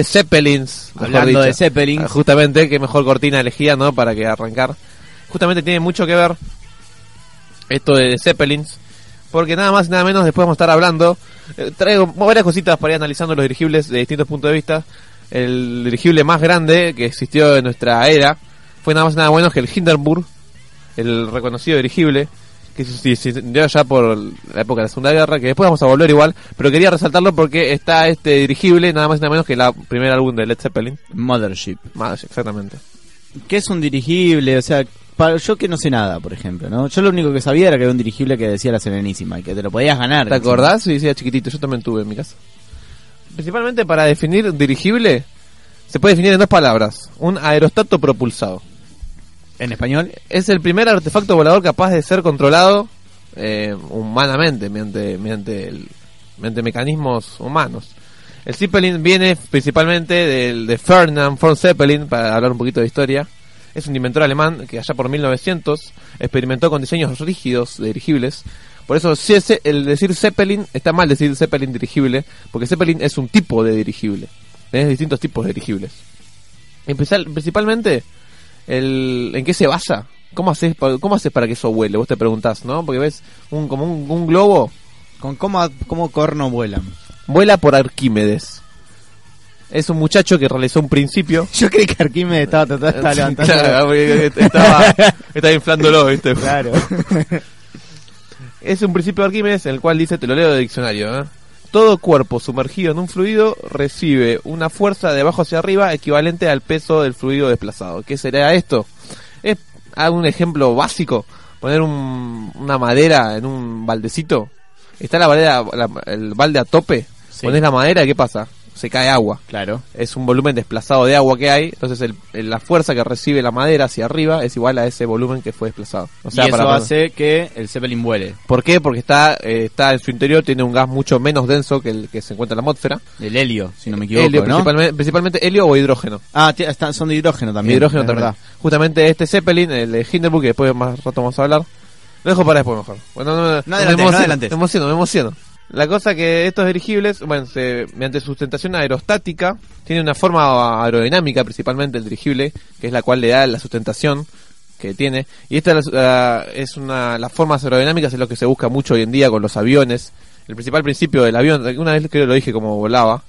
De Zeppelins. Hablando de Zeppelins. Ah, Justamente, qué mejor cortina elegida, ¿no? Para que arrancar. Justamente tiene mucho que ver esto de Zeppelins. Porque nada más y nada menos después vamos a estar hablando. eh, traigo varias cositas para ir analizando los dirigibles de distintos puntos de vista. El dirigible más grande que existió en nuestra era fue nada más y nada menos que el Hindenburg, el reconocido dirigible, que se incendió ya por la época de la Segunda Guerra, que después vamos a volver igual, pero quería resaltarlo porque está este dirigible, nada más y nada menos que el primer álbum de Led Zeppelin. Mothership. Más, exactamente. ¿Qué es un dirigible? O sea, para, yo que no sé nada, por ejemplo, ¿no? Yo lo único que sabía era que era un dirigible que decía la Serenísima y que te lo podías ganar. ¿Te acordás? Sí, era chiquitito, yo también tuve en mi casa. Principalmente para definir dirigible, se puede definir en dos palabras. Un aerostato propulsado. ¿En español? Es el primer artefacto volador capaz de ser controlado eh, humanamente, mediante, mediante, el- mediante mecanismos humanos. El Zeppelin viene principalmente del, de Ferdinand von Zeppelin, para hablar un poquito de historia. Es un inventor alemán que allá por 1900 experimentó con diseños rígidos de dirigibles. Por eso, si ese- el decir Zeppelin, está mal decir Zeppelin dirigible, porque Zeppelin es un tipo de dirigible. Tenés distintos tipos de dirigibles. Principalmente, el, ¿en qué se basa? ¿Cómo haces, ¿Cómo haces para que eso vuele? Vos te preguntás, ¿no? Porque ves un, como un, un globo ¿Con cómo, cómo corno vuelan? vuela por Arquímedes. Es un muchacho que realizó un principio. Yo creí que Arquímedes estaba tratando estaba levantando. Claro, estaba, estaba inflándolo, ¿viste? Claro. Es un principio de Arquímedes en el cual dice, te lo leo de diccionario, ¿eh? Todo cuerpo sumergido en un fluido recibe una fuerza de abajo hacia arriba equivalente al peso del fluido desplazado. ¿Qué será esto? Es hago un ejemplo básico. Poner un- una madera en un baldecito. Está la, madera, la- el balde a tope. Sí. Pones la madera, ¿qué pasa? Se cae agua. Claro. Es un volumen desplazado de agua que hay. Entonces el- el- la fuerza que recibe la madera hacia arriba es igual a ese volumen que fue desplazado. O sea, y eso para- hace que el Zeppelin vuele. ¿Por qué? Porque está, eh, está en su interior, tiene un gas mucho menos denso que el que se encuentra en la atmósfera. El helio, si no me equivoco, helio, ¿no? principalmente, principalmente helio o hidrógeno. Ah, están- son de hidrógeno también. hidrógeno también. verdad. Justamente este Zeppelin, el de Hindenburg, que después más rato vamos a hablar. Lo dejo para después mejor. Bueno, no, No me adelantes, emociono, no adelantes. Me emociono, me emociono. La cosa que estos dirigibles, bueno, se, mediante sustentación aerostática, tiene una forma aerodinámica principalmente el dirigible, que es la cual le da la sustentación que tiene. Y esta es una, las formas aerodinámicas es lo que se busca mucho hoy en día con los aviones. El principal principio del avión, una vez creo que lo dije como volaba,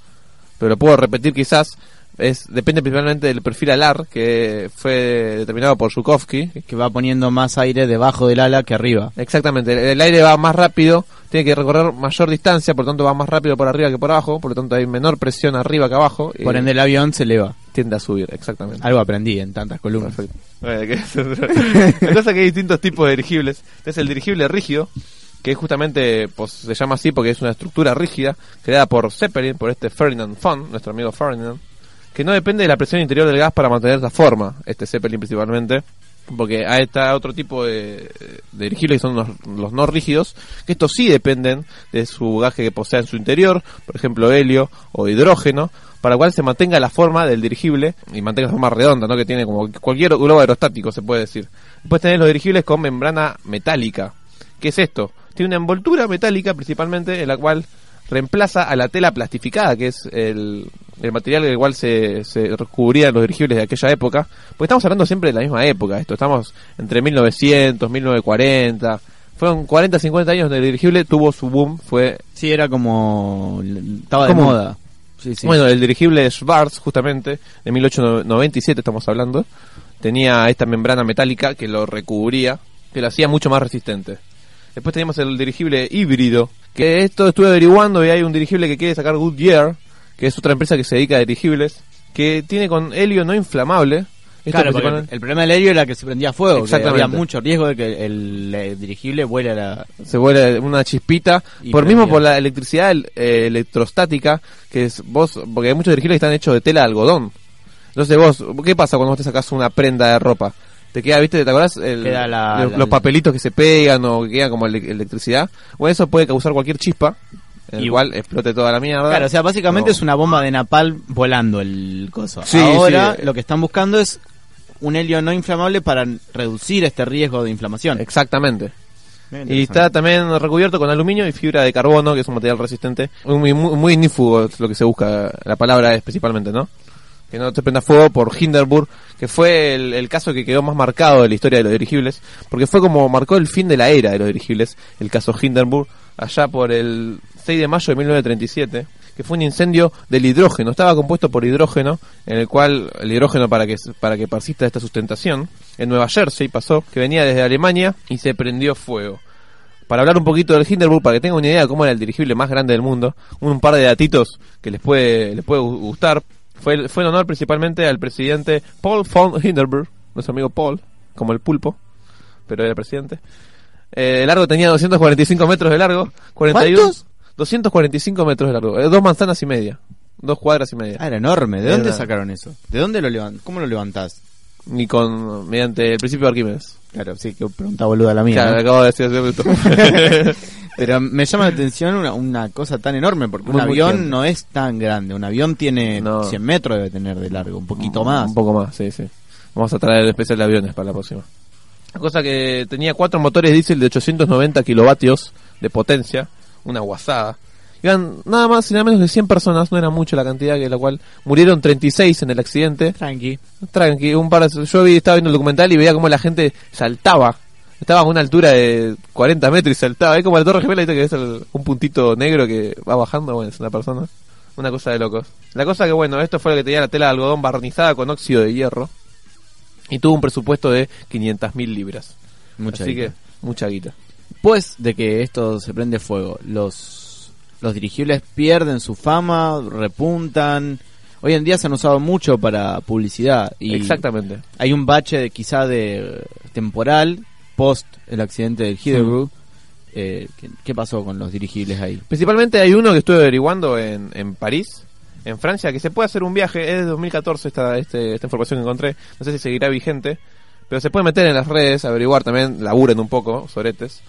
pero lo puedo repetir quizás, es depende principalmente del perfil alar que fue determinado por Zhukovsky. Que va poniendo más aire debajo del ala que arriba. Exactamente, el, el aire va más rápido, tiene que recorrer mayor distancia, por lo tanto va más rápido por arriba que por abajo, por lo tanto hay menor presión arriba que abajo. y Por ende el avión se eleva. tiende a subir, exactamente. Algo aprendí en tantas columnas. Perfecto. Bueno, que es- La cosa es que hay distintos tipos de dirigibles. Es el dirigible rígido, que justamente pues, se llama así porque es una estructura rígida creada por Zeppelin, por este Ferdinand von, nuestro amigo Ferdinand, que no depende de la presión interior del gas para mantener la forma, este Zeppelin principalmente. Porque ahí está otro tipo de, dirigibles que son los, los no rígidos, que estos sí dependen de su gaje que posea en su interior, por ejemplo helio o hidrógeno, para cual se mantenga la forma del dirigible y mantenga la forma redonda, ¿no? Que tiene como cualquier globo aerostático, se puede decir. Después tenés los dirigibles con membrana metálica. ¿Qué es esto? Tiene una envoltura metálica principalmente en la cual reemplaza a la tela plastificada, que es el, el material del cual se, se recubrían los dirigibles de aquella época, porque estamos hablando siempre de la misma época, esto, estamos entre 1900, 1940, fueron 40, 50 años donde el dirigible tuvo su boom, fue... Sí, era como... Estaba de moda. Sí, sí. Bueno, el dirigible Schwarz, justamente, de 1897 estamos hablando, tenía esta membrana metálica que lo recubría, que lo hacía mucho más resistente. Después teníamos el dirigible híbrido, que esto estuve averiguando y hay un dirigible que quiere sacar Goodyear, que es otra empresa que se dedica a dirigibles, que tiene con helio no inflamable. Esto Claro, el problema del helio era que se prendía fuego, Exactamente. había mucho riesgo de que el, eh, dirigible vuele a la... se vuelve una chispita por mismo por la electricidad el- eh, electrostática que es vos porque hay muchos dirigibles que están hechos de tela de algodón. Entonces vos qué pasa cuando vos te sacas una prenda de ropa te queda viste te acordás El- Queda la- los, la- los papelitos que se pegan o que quedan como ele- electricidad. O eso puede causar cualquier chispa el Y- cual explote toda la mierda Claro, o sea, básicamente No. es una bomba de napalm volando el coso. Sí, Ahora sí. lo que están buscando es un helio no inflamable para reducir este riesgo de inflamación. exactamente Y está también recubierto con aluminio y fibra de carbono, que es un material resistente. Muy, muy, muy ignífugo es lo que se busca, la palabra es principalmente, ¿no? Que no te prenda fuego por Hindenburg, que fue el, el caso que quedó más marcado de la historia de los dirigibles, porque fue como marcó el fin de la era de los dirigibles, el caso Hindenburg, allá por el 6 de mayo de 1937, que fue un incendio del hidrógeno, estaba compuesto por hidrógeno, en el cual el hidrógeno para que para que persista esta sustentación, en Nueva Jersey pasó, que venía desde Alemania y se prendió fuego para hablar un poquito del Hindenburg, para que tengan una idea de cómo era el dirigible más grande del mundo, un par de datitos que les puede, les puede gu- gustar. Fue, fue en honor principalmente al presidente Paul von Hindenburg, nuestro amigo Paul, como el pulpo, pero era presidente. Eh, el largo tenía 245 metros de largo, 41, ¿Cuántos? 245 metros de largo, eh, dos manzanas y media, dos cuadras y media. Ah, era enorme. ¿De Era dónde sacaron eso? ¿De dónde lo levantas? ¿Cómo lo levantás? Y con, mediante el principio de Arquímedes. Claro, sí, que pregunta boluda la mía. Claro, ¿no? acabo de decir hace un minuto. Pero me llama la atención una, una cosa tan enorme, porque un Muy, avión no es tan grande. Un avión tiene No. 100 metros, debe tener de largo, un poquito más. Un poco más, sí, sí. Vamos a traer el especial de aviones para la próxima. La cosa que tenía cuatro motores diésel de 890 kilovatios de potencia, una guasada. Iban nada más y nada menos de 100 personas, no era mucho la cantidad que la cual murieron 36 en el accidente. Tranqui. Tranqui, un par de- yo vi, estaba viendo el documental y veía cómo la gente saltaba. Estaba a una altura de 40 metros y saltaba. Es como la Torre Gemela, que es el- un puntito negro que va bajando. Bueno, es una persona. Una cosa de locos. La cosa que, bueno, esto fue lo que tenía la tela de algodón barnizada con óxido de hierro. Y tuvo un presupuesto de 500 mil libras. Mucha Así guita. que, mucha guita. Después de que esto se prende fuego, los, los dirigibles pierden su fama, repuntan. Hoy en día se han usado mucho para publicidad. Y Exactamente. Hay un bache de, quizá de temporal post el accidente del Hindenburg. Eh, ¿qué, qué pasó con los dirigibles ahí? Principalmente hay uno que estuve averiguando en, en París, en Francia, que se puede hacer un viaje, es de 2014 esta, este, esta información que encontré, no sé si seguirá vigente, pero se puede meter en las redes, averiguar también, laburen un poco, soretes.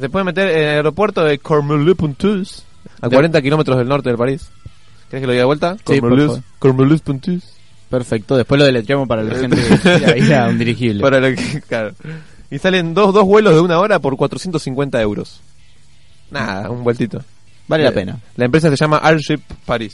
Se puede meter en el aeropuerto de Cormelis-Pontus, a De- 40 kilómetros del norte del París. ¿Querés que lo diga de vuelta? Sí. Cormelis-Pontus. Perfecto, después lo deletreamos para la gente que quiera ir a un dirigible. Para lo que, claro. Y salen dos, dos vuelos de una hora por 450 euros. Nada, un vueltito. Vale la Eh, pena. La empresa se llama Airship Paris.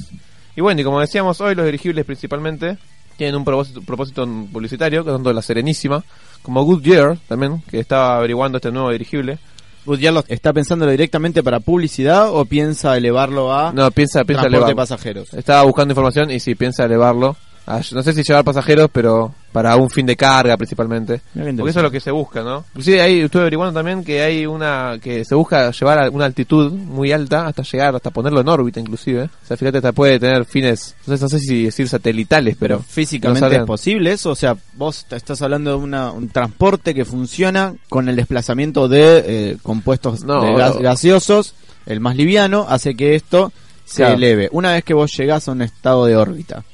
Y bueno, y como decíamos hoy, los dirigibles principalmente tienen un propósito, propósito publicitario, que tanto la Serenísima, como Goodyear también, que estaba averiguando este nuevo dirigible. Lo- ¿Está pensándolo directamente para publicidad o piensa elevarlo a No, piensa, piensa transporte de elevarlo. pasajeros? Estaba buscando información y sí, piensa elevarlo. A- no sé si llevar pasajeros, pero para un fin de carga principalmente. Porque eso es lo que se busca, ¿no? Inclusive ahí estuve averiguando también que hay una que se busca llevar a una altitud muy alta hasta llegar, hasta ponerlo en órbita inclusive. O sea, fíjate, hasta puede tener fines, no sé, no sé si decir satelitales, pero... Físicamente no es posible eso, o sea, vos te estás hablando de una, un transporte que funciona con el desplazamiento de eh, compuestos No, de gas- no. gaseosos, el más liviano hace que esto se Claro. eleve. Una vez que vos llegás a un estado de órbita,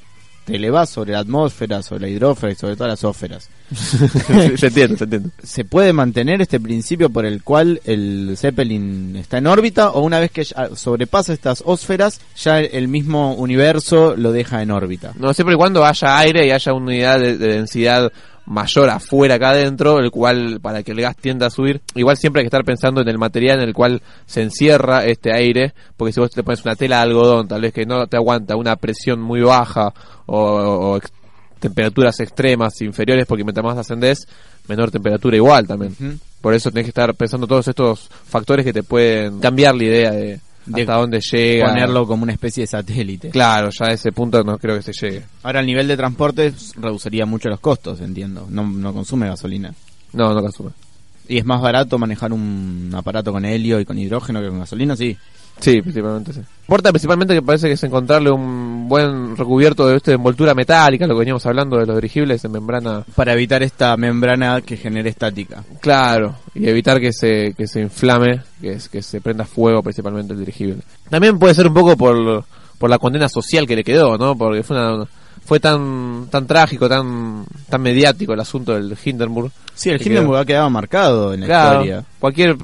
te elevás sobre la atmósfera, sobre la hidrósfera y sobre todas las ósferas. se entiende, se entiende. ¿Se puede mantener este principio por el cual el Zeppelin está en órbita o una vez que sobrepasa estas ósferas, ya el mismo universo lo deja en órbita? No, siempre y cuando haya aire y haya una unidad de, de densidad mayor afuera acá adentro, el cual para que el gas tienda a subir, igual siempre hay que estar pensando en el material en el cual se encierra este aire, porque si vos te pones una tela de algodón, tal vez que no te aguanta una presión muy baja o, temperaturas extremas inferiores, porque mientras más ascendés, menor temperatura igual también. Por eso tenés que estar pensando todos estos factores que te pueden cambiar la idea de, De hasta dónde llega. Ponerlo como una especie de satélite. Claro, ya a ese punto no creo que se llegue. Ahora el nivel de transporte reduciría mucho los costos, entiendo. No, no consume gasolina. No, no consume. Y es más barato manejar un aparato con helio y con hidrógeno que con gasolina, sí. Sí, principalmente sí. Importa principalmente que parece que es encontrarle un buen recubierto de este envoltura metálica, lo que veníamos hablando de los dirigibles en membrana. Para evitar esta membrana que genere estática. Claro, y evitar que se, que se inflame, que, es, que se prenda fuego principalmente el dirigible. También puede ser un poco por, por la condena social que le quedó, ¿no? Porque fue una, fue tan tan trágico, tan tan mediático el asunto del Hindenburg. Sí, el Hindenburg quedó- ha quedado marcado en la Claro, historia. cualquier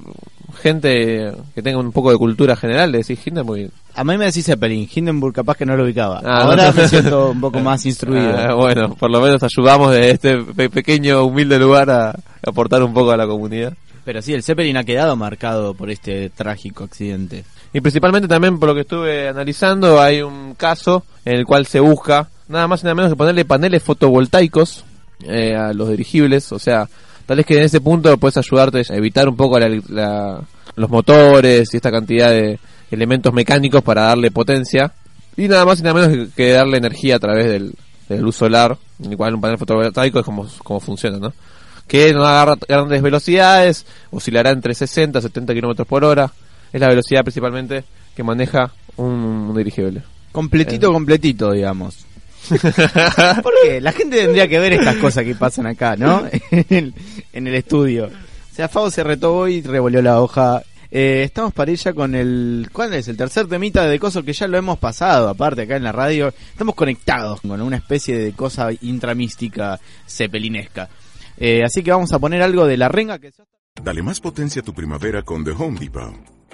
gente que tenga un poco de cultura general le decís Hindenburg A mí me decís Zeppelin, Hindenburg capaz que no lo ubicaba. Ah, Ahora no. me siento un poco más instruido. Ah, bueno, por lo menos ayudamos de este pe- pequeño, humilde lugar a aportar un poco a la comunidad. Pero sí, el Zeppelin ha quedado marcado por este trágico accidente. Y principalmente también por lo que estuve analizando, hay un caso en el cual se busca nada más y nada menos que ponerle paneles fotovoltaicos eh, a los dirigibles. O sea, tal vez que en ese punto puedes ayudarte a evitar un poco la- la- los motores y esta cantidad de elementos mecánicos para darle potencia. Y nada más y nada menos que, darle energía a través del, de luz solar. Igual un panel fotovoltaico es como, como funciona, ¿no? Que no agarra grandes velocidades, oscilará entre 60 y 70 kilómetros por hora. Es la velocidad principalmente que maneja un, un dirigible. Completito, Eh. completito, digamos. Porque la gente tendría que ver estas cosas que pasan acá, ¿no? En el, en el estudio. O sea, Fabo se retobó y revolvió la hoja. Eh, estamos para ella con el... ¿Cuál es? El tercer temita de coso que ya lo hemos pasado, aparte acá en la radio. Estamos conectados con una especie de cosa intramística cepelinesca. Eh, así que vamos a poner algo de la renga que... Dale más potencia a tu primavera con The Home Depot.